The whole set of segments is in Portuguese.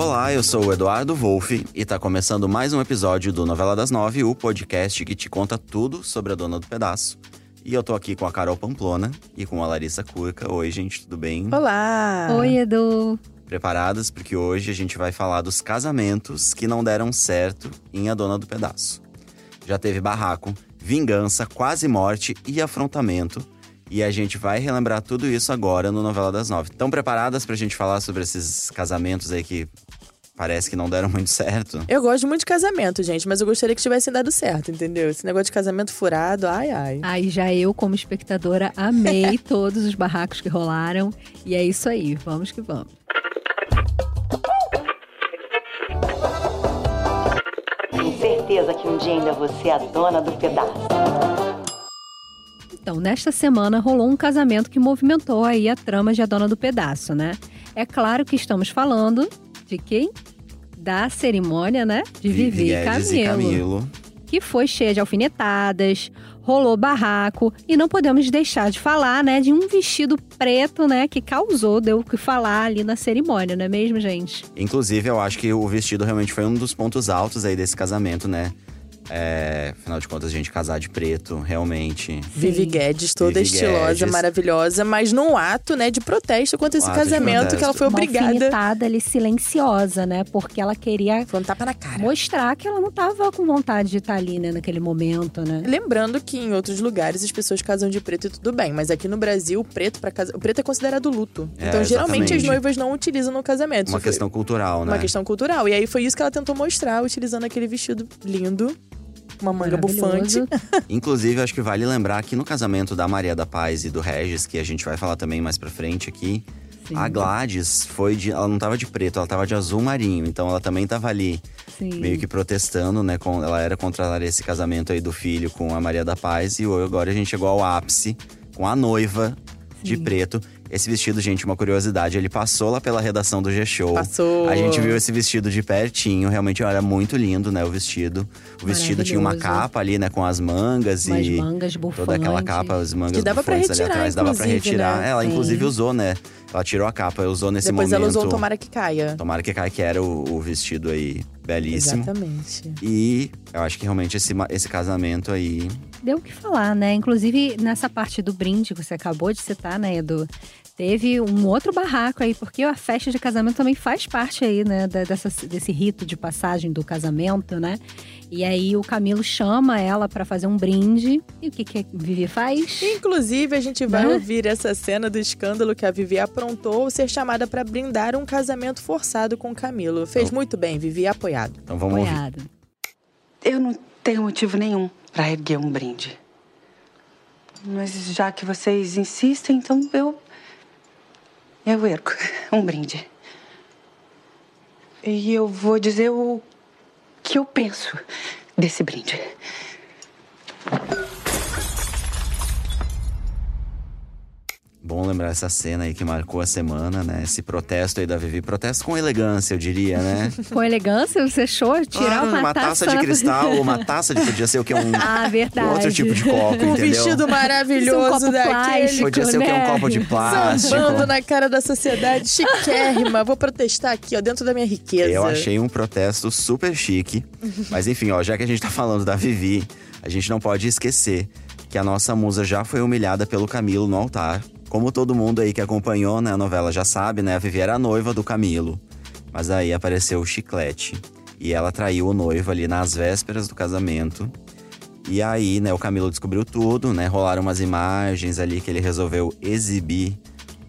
Olá, eu sou o Eduardo Wolff e tá começando mais um episódio do Novela das Nove, o podcast que te conta tudo sobre a dona do pedaço. E eu tô aqui com a Carol Pamplona e com a Larissa Curca. Oi, gente, tudo bem? Olá! Oi, Edu! Preparadas? Porque hoje a gente vai falar dos casamentos que não deram certo em A Dona do Pedaço. Já teve barraco, vingança, quase morte e afrontamento. E a gente vai relembrar tudo isso agora no Novela das Nove. Estão preparadas pra gente falar sobre esses casamentos aí que parece que não deram muito certo? Eu gosto muito de casamento, gente, mas eu gostaria que tivessem dado certo, entendeu? Esse negócio de casamento furado, ai, ai. Aí já eu, como espectadora, amei todos os barracos que rolaram. E é isso aí, vamos que vamos. Tenho certeza que um dia ainda você é a dona do pedaço. Então, nesta semana rolou um casamento que movimentou aí a trama de A Dona do Pedaço, né? É claro que estamos falando de quem? Da cerimônia, né? De Vivi, e Guedes e Camilo. Que foi cheia de alfinetadas, rolou barraco e não podemos deixar de falar, né, de um vestido preto, né, que causou, deu o que falar ali na cerimônia, não é mesmo, gente? Inclusive, eu acho que o vestido realmente foi um dos pontos altos aí desse casamento, né? É, afinal de contas, a gente casar de preto, realmente. Vivi Guedes, toda Vivi estilosa, Guedes. maravilhosa, mas num ato, né, de protesto contra esse Um de casamento que ela foi Uma obrigada. alfinetada ali silenciosa, né? Porque ela queria Foi um tapa na cara. mostrar que ela não tava com vontade de estar ali, né, naquele momento, né? Lembrando que em outros lugares as pessoas casam de preto e tudo bem, mas aqui no Brasil o preto para casa, o preto é considerado luto. É, então geralmente as exatamente. noivas não utilizam no casamento. Uma questão cultural, né? uma questão cultural. E aí foi isso que ela tentou mostrar utilizando aquele vestido lindo, uma manga bufante. Inclusive, acho que vale lembrar que no casamento da Maria da Paz e do Regis, que a gente vai falar também mais pra frente aqui, Sim, a Gladys foi de. Ela não tava de preto, ela tava de azul marinho. Então ela também tava ali, sim. meio que protestando, né? Com, ela era contra esse casamento aí do filho com a Maria da Paz. E agora a gente chegou ao ápice com a noiva de Sim. preto. Esse vestido, gente, uma curiosidade, ele passou lá pela redação do G-Show. Passou. A gente viu esse vestido de pertinho, realmente era muito lindo, né, o vestido. O vestido tinha uma capa ali, né, com as mangas Umas e mangas bufantes. toda aquela capa, as mangas Que dava pra bufantes ali retirar, atrás, dava pra inclusive, retirar. né? Ela Sim. inclusive usou, né? Ela tirou a capa, usou nesse Depois momento. ela usou Tomara que caia. Tomara que caia, que era o, o vestido aí belíssimo. Exatamente. E eu acho que realmente esse, esse casamento aí Deu o que falar, né? Inclusive, nessa parte do brinde que você acabou de citar, né, Edu? Teve um outro barraco aí, porque a festa de casamento também faz parte aí, né, dessa, desse rito de passagem do casamento, né? E aí o Camilo chama ela pra fazer um brinde. E o que, que a Vivi faz? Inclusive, a gente vai Né? ouvir essa cena do escândalo que a Vivi aprontou ao ser chamada pra brindar um casamento forçado com Camilo. Fez Então- muito bem, Vivi, apoiado. Então vamos ouvir. Apoiado. Eu não tenho motivo nenhum para erguer um brinde. Mas já que vocês insistem, então eu. Eu ergo um brinde. E eu vou dizer o que eu penso desse brinde. Bom lembrar essa cena aí que marcou a semana, né? Esse protesto aí da Vivi. Protesto com elegância, eu diria, né? Com elegância, você achou tirar Ah, uma, taça de na- cristal, uma taça de. Podia ser o que? Um, Ah, verdade. outro tipo de copo, Um entendeu? vestido Isso é um maravilhoso copo daquele. plástico, Podia ser o que? Um né? copo de plástico. Sambando na cara da sociedade, chiquérrima. Vou protestar aqui, ó, dentro da minha riqueza. Eu achei um protesto super chique. Mas enfim, ó, já que a gente tá falando da Vivi, a gente não pode esquecer que a nossa musa já foi humilhada pelo Camilo no altar. Como todo mundo aí que acompanhou né, a novela já sabe, né? A Vivi era a noiva do Camilo. Mas aí apareceu o chiclete. E ela traiu o noivo ali nas vésperas do casamento. E aí, né, o Camilo descobriu tudo, né? Rolaram umas imagens ali que ele resolveu exibir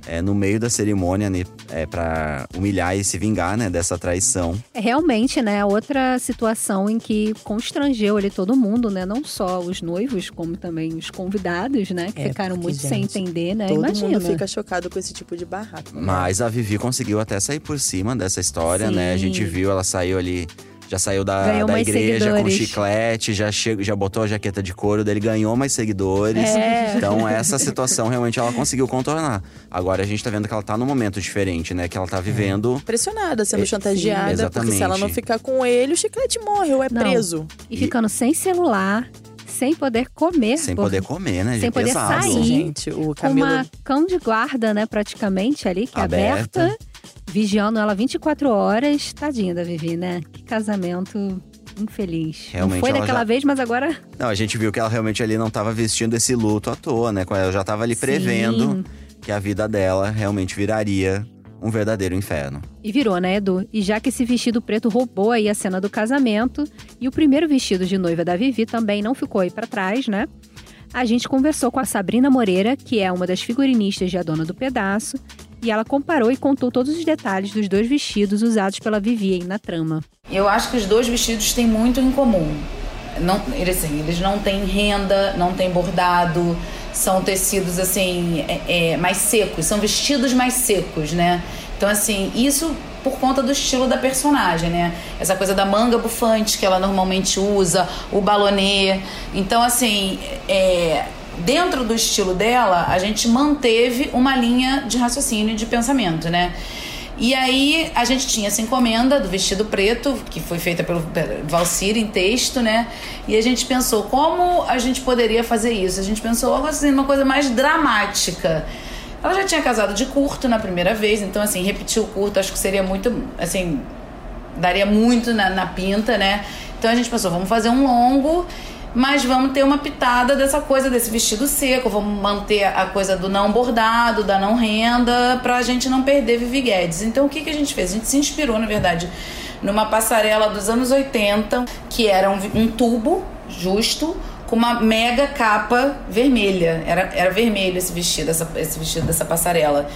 é, no meio da cerimônia, né, é, para humilhar e se vingar, né, dessa traição. É realmente, né, outra situação em que constrangeu ali todo mundo, né? Não só os noivos, como também os convidados, né? Que É, ficaram porque, muito sem gente, entender, né? Todo Imagina. mundo fica chocado com esse tipo de barraco. né? Mas a Vivi conseguiu até sair por cima dessa história, né? A Sim. gente viu, ela saiu ali. Já saiu da, da igreja com chiclete, já, chegou, já botou a jaqueta de couro dele, ganhou mais seguidores. É. Então, essa situação realmente ela conseguiu contornar. Agora a gente tá vendo que ela tá num momento diferente, né? Que ela tá vivendo. Pressionada, sendo É, chantageada, sim, porque se ela não ficar com ele, o chiclete morre ou é Não. preso. E ficando sem celular, sem poder comer. Sem por- poder comer, né? Sem poder Pesado. sair. Gente, o Com Camilo. uma cão de guarda, né, praticamente ali, que é Aberta. Vigiando ela 24 horas. Tadinha da Vivi, né? Que casamento infeliz. Realmente, não foi ela daquela já- vez, mas agora. Não, a gente viu que ela realmente ali não tava vestindo esse luto à toa, né? Ela já tava ali prevendo Sim. que a vida dela realmente viraria um verdadeiro inferno. E virou, né, Edu? E já que esse vestido preto roubou aí a cena do casamento e o primeiro vestido de noiva da Vivi também não ficou aí pra trás, né? A gente conversou com a Sabrina Moreira, que é uma das figurinistas de A Dona do Pedaço, e ela comparou e contou todos os detalhes dos dois vestidos usados pela Vivi aí na trama. Eu acho que os dois vestidos têm muito em comum. Não, assim, eles não têm renda, não têm bordado, são tecidos assim é, é, mais secos, são vestidos mais secos, né? Então assim isso por conta do estilo da personagem, né? Essa coisa da manga bufante que ela normalmente usa, o balonê. Então assim, é, dentro do estilo dela, a gente manteve uma linha de raciocínio, de pensamento, né? E aí a gente tinha essa encomenda do vestido preto, que foi feita pelo Valcir em texto, né? E a gente pensou como a gente poderia fazer isso. A gente pensou algo assim, uma coisa mais dramática. Ela já tinha casado de curto na primeira vez, então assim, repetir o curto acho que seria muito, assim, daria muito na, na pinta, né? Então a gente pensou, vamos fazer um longo, mas vamos ter uma pitada dessa coisa desse vestido seco, vamos manter a coisa do não bordado, da não renda, pra gente não perder Vivi Guedes. Então o que, que a gente fez? A gente se inspirou, na verdade, numa passarela dos anos 80, que era um, um tubo justo com uma mega capa vermelha. Era, era vermelho esse vestido, essa, esse vestido dessa passarela.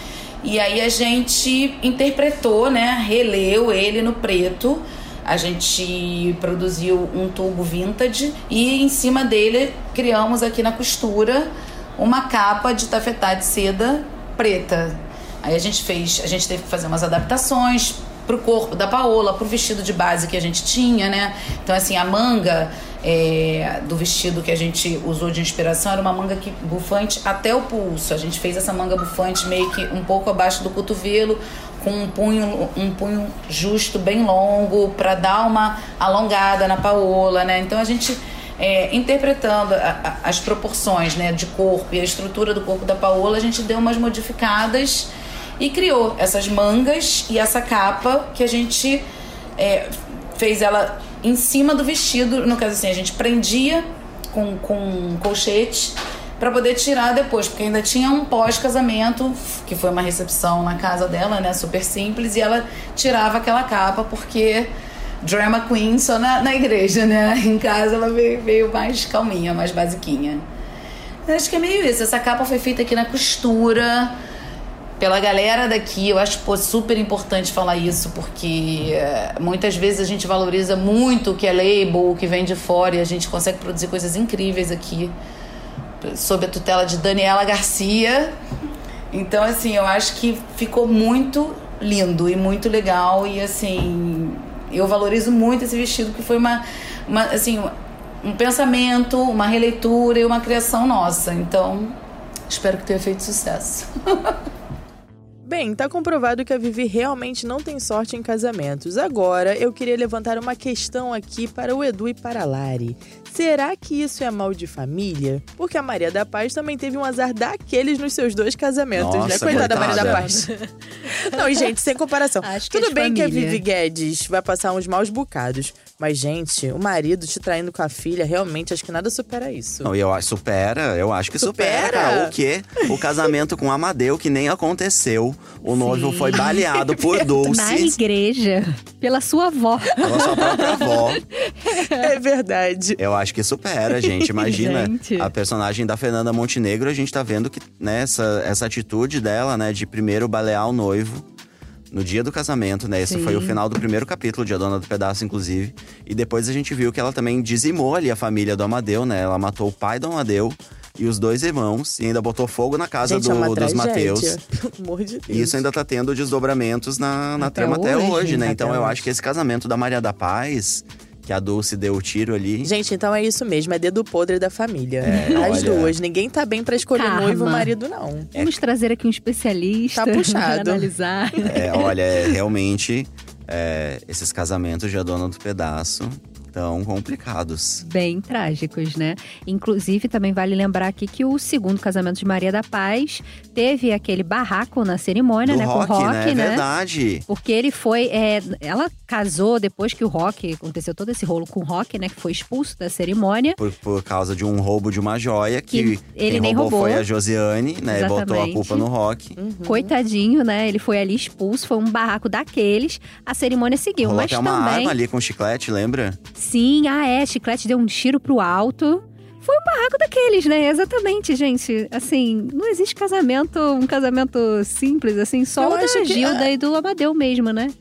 E aí a gente interpretou, né? Releu ele no preto. A gente produziu um tubo vintage e em cima dele criamos aqui na costura uma capa de tafetá de seda preta. Aí a gente fez, a gente teve que fazer umas adaptações pro corpo da Paola, pro vestido de base que a gente tinha, né? Então assim, a manga é, do vestido que a gente usou de inspiração era uma manga que bufante até o pulso. A gente fez essa manga bufante meio que um pouco abaixo do cotovelo, com um punho, um punho justo, bem longo, para dar uma alongada na Paola, né? Então a gente é, interpretando a- a- as proporções né, de corpo e a estrutura do corpo da Paola, a gente deu umas modificadas e criou essas mangas e essa capa que a gente é, fez ela em cima do vestido. No caso assim, a gente prendia com, com colchete para poder tirar depois, porque ainda tinha um pós-casamento, que foi uma recepção na casa dela, né, super simples, e ela tirava aquela capa porque drama queen só na, na igreja, né? Em casa ela veio, veio mais calminha, mais basiquinha. Eu acho que é meio isso. Essa capa foi feita aqui na costura pela galera daqui. Eu acho pô, super importante falar isso, porque eh, muitas vezes a gente valoriza muito o que é label, o que vem de fora, e a gente consegue produzir coisas incríveis aqui, sob a tutela de Daniela Garcia. Então, assim, eu acho que ficou muito lindo e muito legal. E, assim, eu valorizo muito esse vestido, que foi uma, uma assim, um pensamento, uma releitura e uma criação nossa. Então, espero que tenha feito sucesso. Bem, tá comprovado que a Vivi realmente não tem sorte em casamentos. Agora, eu queria levantar uma questão aqui para o Edu e para a Lari. Será que isso é mal de família? Porque a Maria da Paz também teve um azar daqueles nos seus dois casamentos, né? Nossa, Coitada da Maria da. Paz. não, e gente, sem comparação. Acho que é Tudo de bem que a família. Vivi Guedes vai passar uns maus bocados. Mas, gente, o marido te traindo com a filha, realmente, acho que nada supera isso. Não, e eu acho supera, eu acho que supera, Supera? O quê? O casamento com Amadeu, que nem aconteceu. O noivo Sim. foi baleado por Na Dulce, igreja, pela sua avó. pela sua própria avó. É verdade. Eu acho que supera, gente. Imagina Gente. a personagem da Fernanda Montenegro, a gente tá vendo que né, essa, essa atitude dela, né, de primeiro balear o noivo no dia do casamento, né? Esse Sim. foi o final do primeiro capítulo de A Dona do Pedaço, inclusive. E depois a gente viu que ela também dizimou ali a família do Amadeu, né? Ela matou o pai do Amadeu e os dois irmãos e ainda botou fogo na casa gente, do, é dos. Mateus. De. E isso ainda tá tendo desdobramentos na, na Até trama até hoje. hoje, né? Até Então eu hoje. acho que esse casamento da Maria da Paz, que a Dulce deu o tiro ali. Gente, então é isso mesmo, é dedo podre da família. É, As olha. duas. Ninguém tá bem pra escolher Karma. noivo ou marido, não. Vamos trazer aqui um especialista Tá puxado. para analisar. É, olha, é, realmente, é, esses casamentos de A Dona do Pedaço tão complicados. Bem trágicos, né? Inclusive, também vale lembrar aqui que o segundo casamento de Maria da Paz teve aquele barraco na cerimônia, Do né? rock, com o Rock, né? né? Verdade. Porque ele foi. é, ela casou depois que o Rock. Aconteceu todo esse rolo com o Rock, né? Que foi expulso da cerimônia. Por, por causa de um roubo de uma joia que, Que ele nem roubou, roubou. foi a Josiane, né? E botou a Exatamente. culpa no rock. Coitadinho, né? Ele foi ali expulso, foi um barraco daqueles. A cerimônia seguiu. Rolou mas até uma também. arma ali com chiclete, lembra? Sim, ah, é. Chiclete deu um tiro pro alto. Foi um barraco daqueles, né? Exatamente, gente. Assim, não existe casamento, um casamento simples, assim, só Eu o da acho que Gilda e do Amadeu mesmo, né?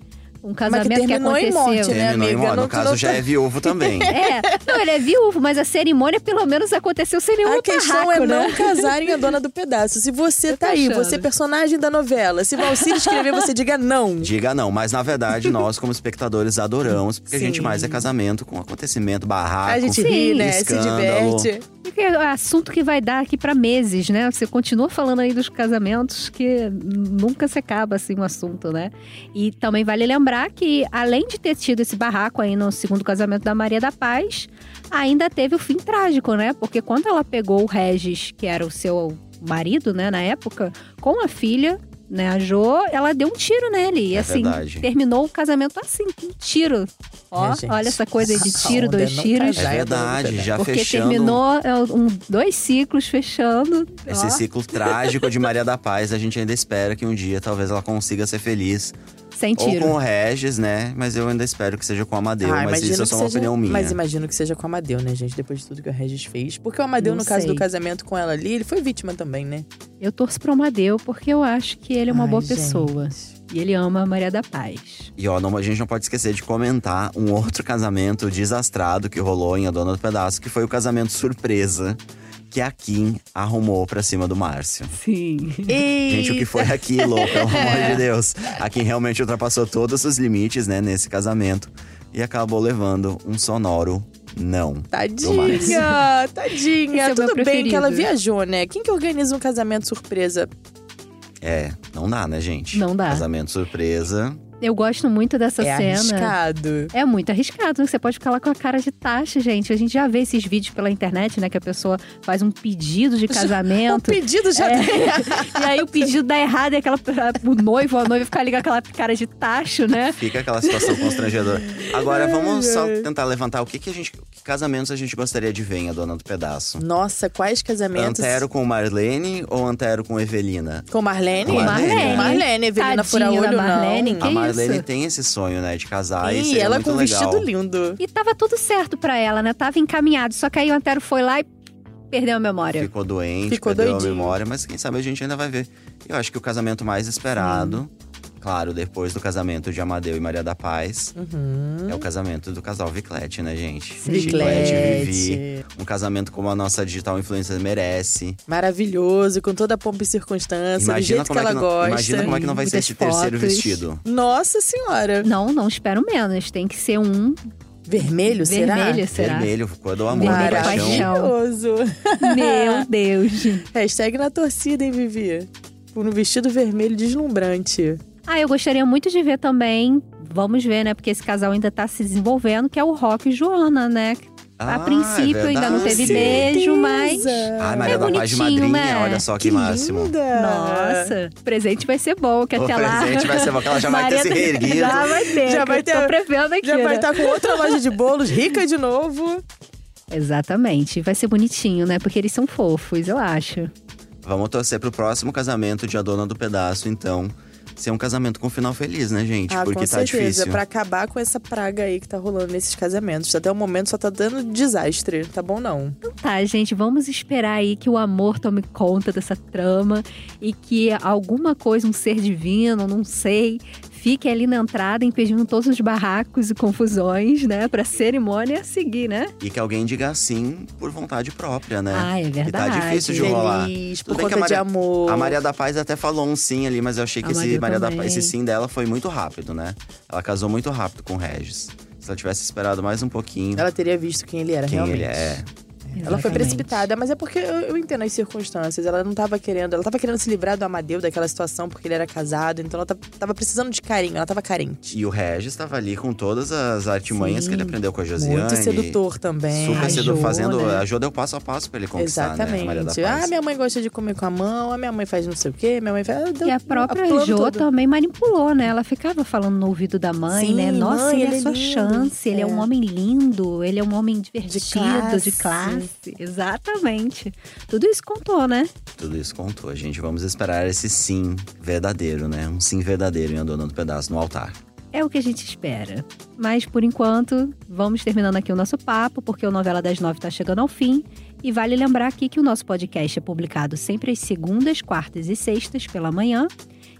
Um Mas casamento que terminou em aconteceu. morte, né, Terminou em amiga? modo. Não- No caso, não- já é viúvo também. É, não, ele é viúvo, mas a cerimônia pelo menos aconteceu sem nenhum A questão barraco, é né? não casarem a dona do pedaço. Se você Eu tá aí, achando. você é personagem da novela, se Valcir escrever, você diga não. Diga não, mas na verdade nós, como espectadores, adoramos, porque a gente Sim. mais é casamento com acontecimento, barraco. A gente ri, Sim. né? Se escândalo. diverte. Porque é assunto que vai dar aqui pra meses, né? Você continua falando aí dos casamentos que nunca se acaba assim o assunto, né? E também vale lembrar que além de ter tido esse barraco aí no segundo casamento da Maria da Paz, ainda teve o fim trágico, né? Porque quando ela pegou o Regis, que era o seu marido, né, na época, com a filha, né, a Jo, ela deu um tiro nele. E É assim, verdade. terminou o casamento assim, com um tiro. Ó, É, gente. olha essa coisa aí de tiro, dois tiros. É verdade, pedaço. já Porque fechando terminou é, um, dois ciclos fechando. esse ó. ciclo trágico de Maria da Paz. A gente ainda espera que um dia talvez ela consiga ser feliz. Sem Ou tiro. com o Regis, né? Mas eu ainda espero que seja com o Amadeu. Ah, mas imagino isso é que só uma seja- opinião minha. Mas imagino que seja com o Amadeu, né, gente? Depois de tudo que o Regis fez. Porque o Amadeu, Não no caso sei. do casamento com ela ali, ele foi vítima também, né? Eu torço pro Amadeu porque eu acho que ele é uma Ai, boa gente. pessoa. E ele ama a Maria da Paz. E ó, não- a gente não pode esquecer de comentar um outro casamento desastrado que rolou em A Dona do Pedaço, que foi o casamento surpresa que a Kim arrumou pra cima do Márcio. Sim. Gente, o que foi aquilo, pelo amor de Deus? A Kim realmente ultrapassou todos os limites, né, nesse casamento. E acabou levando um sonoro não. Tadinha, tadinha. Esse é Tudo bem que ela viajou, né? Quem que organiza um casamento surpresa? É, não dá, né, gente? Não dá. Casamento surpresa. Eu gosto muito dessa é cena. arriscado. É muito arriscado, né? Você pode ficar lá com a cara de taxa, gente. A gente já vê esses vídeos pela internet, né? Que a pessoa faz um pedido de O casamento. pedido já É. e aí o pedido dá errado e aquela, o noivo, a noiva fica ali com aquela cara de tacho, né? Fica aquela situação constrangedora. Agora, vamos só tentar levantar o que, que a gente. Que casamentos a gente gostaria de ver em A Dona do Pedaço? Nossa, quais casamentos? Antero com Marlene ou Antero com Evelina? Com Marlene? Com Marlene. Marlene, Evelina Tadinha Fura Olho, da Marlene, não. Que a Marlene isso? tem esse sonho, né, de casar e ela muito com um legal. vestido lindo. E tava tudo certo pra ela, né? Tava encaminhado. Só que aí o Antero foi lá e perdeu a memória. Ficou doente, Ficou perdeu doidinho. a memória, mas quem sabe a gente ainda vai ver. Eu acho que o casamento mais esperado, claro, depois do casamento de Amadeu e Maria da Paz, Uhum. é o casamento do casal Viclete, né, gente? Viclete. Vivi. Um casamento como a nossa digital influencer merece. Maravilhoso, com toda a pompa e circunstância, do jeito que é ela não, gosta. imagina como é que não vai ser esse terceiro vestido. Nossa senhora. Não, não espero menos. Tem que ser um Vermelho, será? vermelho, será? Vermelho, cor do amor, Vermelho, paixão. Maravilhoso. Meu Deus. Hashtag na torcida, hein, Vivi? No vestido vermelho deslumbrante. Ah, eu gostaria muito de ver também. Vamos ver, né? Porque esse casal ainda tá se desenvolvendo, que é o Rock e Joana, né? Ah, a princípio é ainda não teve beijo, mas. Ai, Maria É da Paz de madrinha, né? olha só que, máximo. linda. Nossa, o presente vai ser bom, que O até lá. presente vai ser bom, que ela já vai ter se Maria- reerguido. Já vai ter, Já vai ter- Tô prevendo aqui. Já vai né? estar com outra loja de bolos, rica de novo. Exatamente. Vai ser bonitinho, né? Porque eles são fofos, eu acho. Vamos torcer pro próximo casamento de A Dona do Pedaço, então. Ser um casamento com final feliz, né, gente? ah, Porque com tá certeza. difícil. Pra acabar com essa praga aí que tá rolando nesses casamentos. Até o momento só tá dando desastre. Tá bom, não. Então tá, gente, vamos esperar aí que o amor tome conta dessa trama e que alguma coisa, um ser divino, não sei, fique ali na entrada impedindo todos os barracos e confusões, né? Pra cerimônia seguir, né? E que alguém diga sim por vontade própria, né? Ah, é Que tá verdade. difícil de rolar. Feliz, Tudo por bem que conta a de Maria- amor. A Maria da Paz até falou um sim ali, mas eu achei que esse, Maria Maria da. Paz, esse sim dela foi muito rápido, né? Ela casou muito rápido com o Regis. Se ela tivesse esperado mais um pouquinho, Ela teria visto quem ele era, quem realmente. ele é. Ela foi Exatamente. precipitada, mas é porque eu, eu entendo as circunstâncias. Ela não tava querendo. Ela tava querendo se livrar do Amadeu daquela situação porque ele era casado, então ela ta- tava precisando de carinho, ela tava carente. E o Regis estava ali com todas as artimanhas Sim, que ele aprendeu com a Josiane. Muito sedutor também. Super A sedutor, Jo, fazendo. né? A Jo deu passo a passo pra ele conquistar, né? a Maria da Exatamente. Paz. Ah, minha mãe gosta de comer com a mão, a minha mãe faz não sei o quê, minha mãe faz. Deu E a própria Jo todo. também manipulou, né? Ela ficava falando no ouvido da mãe, Sim, né? Nossa, mãe, ele, ele é é sua lindo. chance, ele é. É. um homem lindo, ele é um homem divertido, classe. de classe. Exatamente. Tudo isso contou, né? Tudo isso contou. Gente, vamos esperar esse sim verdadeiro, né? Um sim verdadeiro em A Dona do Pedaço no altar. É o que a gente espera. Mas por enquanto, vamos terminando aqui o nosso papo, porque o Novela das Nove está chegando ao fim. E vale lembrar aqui que o nosso podcast é publicado sempre às segundas, quartas e sextas pela manhã.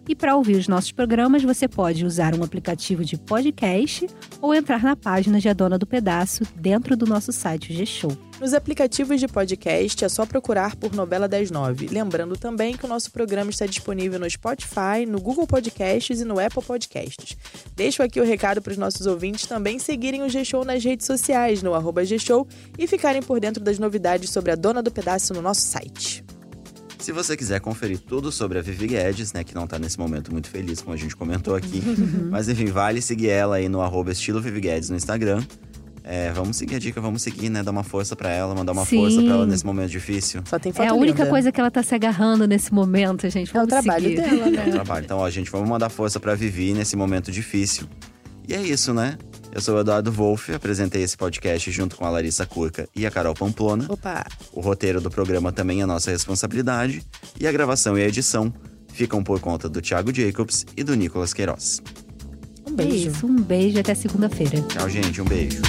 E para ouvir os nossos programas, você pode usar um aplicativo de podcast ou entrar na página de A Dona do Pedaço dentro do nosso site G-Show. Nos aplicativos de podcast é só procurar por Novela das Nove. Lembrando também que o nosso programa está disponível no Spotify, no Google Podcasts e no Apple Podcasts. Deixo aqui o recado para os nossos ouvintes também seguirem o G-Show nas redes sociais, no arroba G-Show, e ficarem por dentro das novidades sobre a Dona do Pedaço no nosso site. Se você quiser conferir tudo sobre a Vivi Guedes, né, que não tá nesse momento muito feliz, como a gente comentou aqui, mas enfim, vale seguir ela aí no arroba estilo Vivi Guedes no Instagram. É, vamos seguir a dica, vamos seguir, né, dar uma força pra ela, mandar uma Sim. força pra ela nesse momento difícil. Só tem foto É a única linda. coisa que ela tá se agarrando nesse momento, gente. É o Vamos trabalho seguir. dela, É um né? trabalho. Então, ó, gente, vamos mandar força pra Vivi nesse momento difícil. E é isso, né? Eu sou o Eduardo Wolff, apresentei esse podcast junto com a Larissa Curca e a Carol Pamplona. Opa! O roteiro do programa também é nossa responsabilidade. E a gravação e a edição ficam por conta do Thiago Jacobs e do Nicolas Queiroz. Um É beijo. isso, um beijo até segunda-feira. Tchau, gente. Um beijo.